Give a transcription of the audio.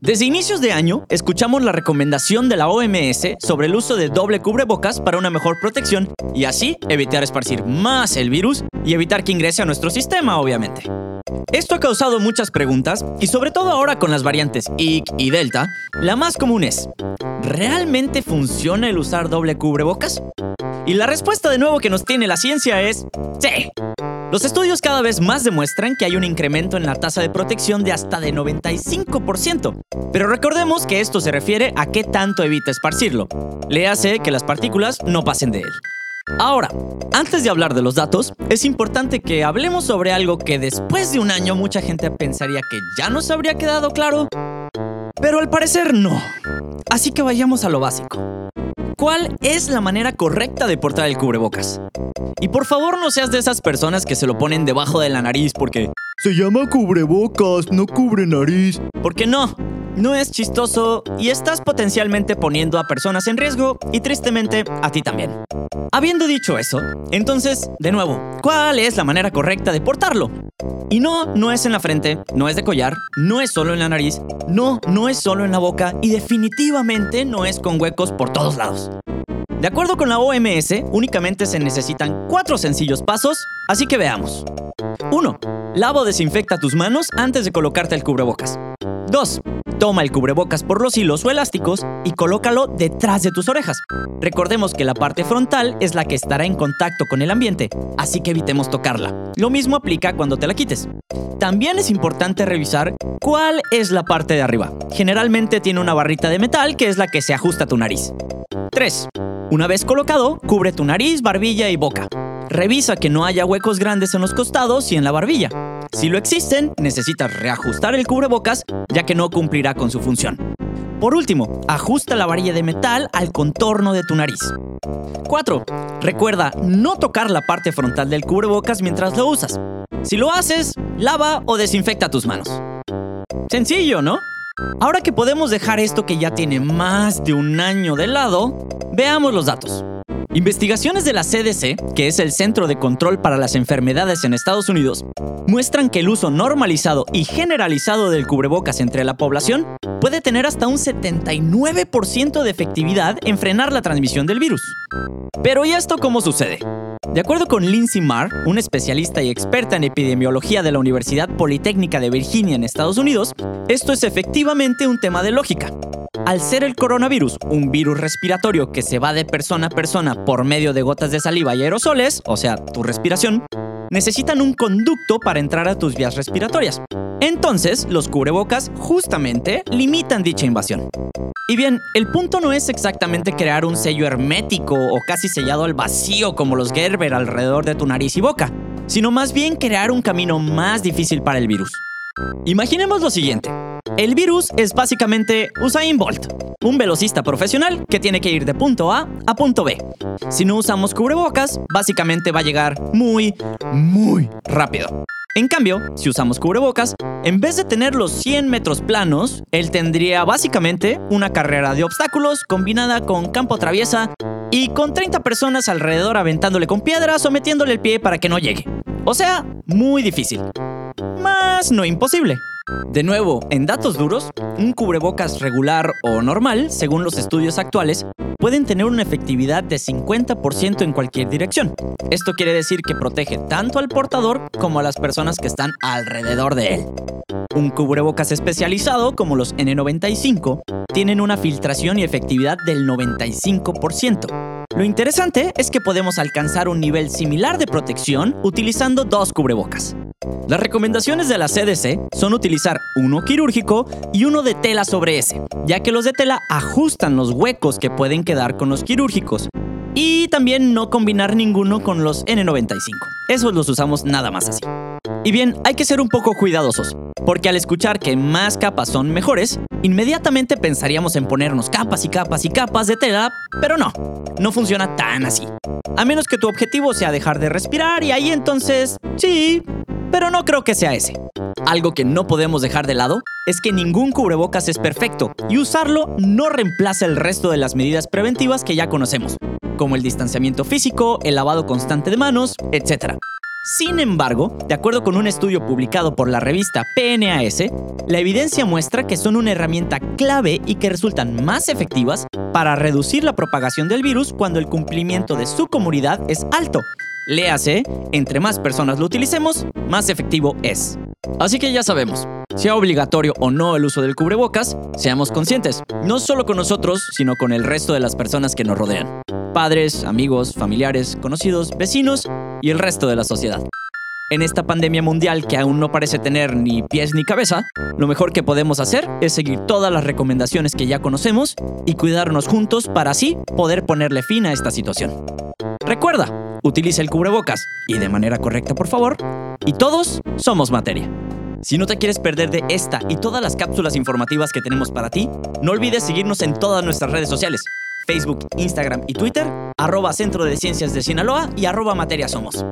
Desde inicios de año, escuchamos la recomendación de la OMS sobre el uso de doble cubrebocas para una mejor protección y así evitar esparcir más el virus y evitar que ingrese a nuestro sistema, obviamente. Esto ha causado muchas preguntas y sobre todo ahora con las variantes IC y Delta, la más común es, ¿realmente funciona el usar doble cubrebocas? Y la respuesta de nuevo que nos tiene la ciencia es sí. Los estudios cada vez más demuestran que hay un incremento en la tasa de protección de hasta de 95%. Pero recordemos que esto se refiere a qué tanto evita esparcirlo. Le hace que las partículas no pasen de él. Ahora, antes de hablar de los datos, es importante que hablemos sobre algo que después de un año mucha gente pensaría que ya nos habría quedado claro, pero al parecer no. Así que vayamos a lo básico. ¿Cuál es la manera correcta de portar el cubrebocas? Y por favor no seas de esas personas que se lo ponen debajo de la nariz porque se llama cubrebocas, no cubre nariz. Porque no, no es chistoso y estás potencialmente poniendo a personas en riesgo y tristemente a ti también. Habiendo dicho eso, entonces, de nuevo, ¿cuál es la manera correcta de portarlo? Y no, no es en la frente, no es de collar, no es solo en la nariz, no, no es solo en la boca y definitivamente no es con huecos por todos lados. De acuerdo con la OMS, únicamente se necesitan cuatro sencillos pasos, así que veamos. 1. Lava o desinfecta tus manos antes de colocarte el cubrebocas. 2. Toma el cubrebocas por los hilos o elásticos y colócalo detrás de tus orejas. Recordemos que la parte frontal es la que estará en contacto con el ambiente, así que evitemos tocarla. Lo mismo aplica cuando te la quites. También es importante revisar cuál es la parte de arriba. Generalmente tiene una barrita de metal que es la que se ajusta a tu nariz. 3. Una vez colocado, cubre tu nariz, barbilla y boca. Revisa que no haya huecos grandes en los costados y en la barbilla. Si lo existen, necesitas reajustar el cubrebocas ya que no cumplirá con su función. Por último, ajusta la varilla de metal al contorno de tu nariz. 4. Recuerda no tocar la parte frontal del cubrebocas mientras lo usas. Si lo haces, lava o desinfecta tus manos. Sencillo, ¿no? Ahora que podemos dejar esto que ya tiene más de un año de lado, veamos los datos. Investigaciones de la CDC, que es el Centro de Control para las Enfermedades en Estados Unidos, muestran que el uso normalizado y generalizado del cubrebocas entre la población puede tener hasta un 79% de efectividad en frenar la transmisión del virus. Pero ¿y esto cómo sucede? De acuerdo con Lindsay Marr, una especialista y experta en epidemiología de la Universidad Politécnica de Virginia en Estados Unidos, esto es efectivamente un tema de lógica. Al ser el coronavirus un virus respiratorio que se va de persona a persona por medio de gotas de saliva y aerosoles, o sea, tu respiración, necesitan un conducto para entrar a tus vías respiratorias. Entonces, los cubrebocas justamente limitan dicha invasión. Y bien, el punto no es exactamente crear un sello hermético o casi sellado al vacío como los Gerber alrededor de tu nariz y boca, sino más bien crear un camino más difícil para el virus. Imaginemos lo siguiente. El virus es básicamente Usain Bolt, un velocista profesional que tiene que ir de punto A a punto B. Si no usamos cubrebocas, básicamente va a llegar muy, muy rápido. En cambio, si usamos cubrebocas, en vez de tener los 100 metros planos, él tendría básicamente una carrera de obstáculos combinada con campo traviesa y con 30 personas alrededor aventándole con piedras o metiéndole el pie para que no llegue. O sea, muy difícil. Más no imposible. De nuevo, en datos duros, un cubrebocas regular o normal, según los estudios actuales, pueden tener una efectividad de 50% en cualquier dirección. Esto quiere decir que protege tanto al portador como a las personas que están alrededor de él. Un cubrebocas especializado como los N95 tienen una filtración y efectividad del 95%. Lo interesante es que podemos alcanzar un nivel similar de protección utilizando dos cubrebocas. Las recomendaciones de la CDC son utilizar uno quirúrgico y uno de tela sobre ese, ya que los de tela ajustan los huecos que pueden quedar con los quirúrgicos. Y también no combinar ninguno con los N95. Esos los usamos nada más así. Y bien, hay que ser un poco cuidadosos, porque al escuchar que más capas son mejores, inmediatamente pensaríamos en ponernos capas y capas y capas de tela, pero no, no funciona tan así. A menos que tu objetivo sea dejar de respirar y ahí entonces, sí, pero no creo que sea ese. Algo que no podemos dejar de lado es que ningún cubrebocas es perfecto y usarlo no reemplaza el resto de las medidas preventivas que ya conocemos, como el distanciamiento físico, el lavado constante de manos, etc. Sin embargo, de acuerdo con un estudio publicado por la revista PNAS, la evidencia muestra que son una herramienta clave y que resultan más efectivas para reducir la propagación del virus cuando el cumplimiento de su comunidad es alto. Léase, entre más personas lo utilicemos, más efectivo es. Así que ya sabemos, sea obligatorio o no el uso del cubrebocas, seamos conscientes, no solo con nosotros, sino con el resto de las personas que nos rodean. Padres, amigos, familiares, conocidos, vecinos y el resto de la sociedad. En esta pandemia mundial que aún no parece tener ni pies ni cabeza, lo mejor que podemos hacer es seguir todas las recomendaciones que ya conocemos y cuidarnos juntos para así poder ponerle fin a esta situación. Recuerda, utiliza el cubrebocas y de manera correcta por favor, y todos somos materia. Si no te quieres perder de esta y todas las cápsulas informativas que tenemos para ti, no olvides seguirnos en todas nuestras redes sociales. Facebook, Instagram y Twitter, arroba Centro de Ciencias de Sinaloa y arroba Materia Somos.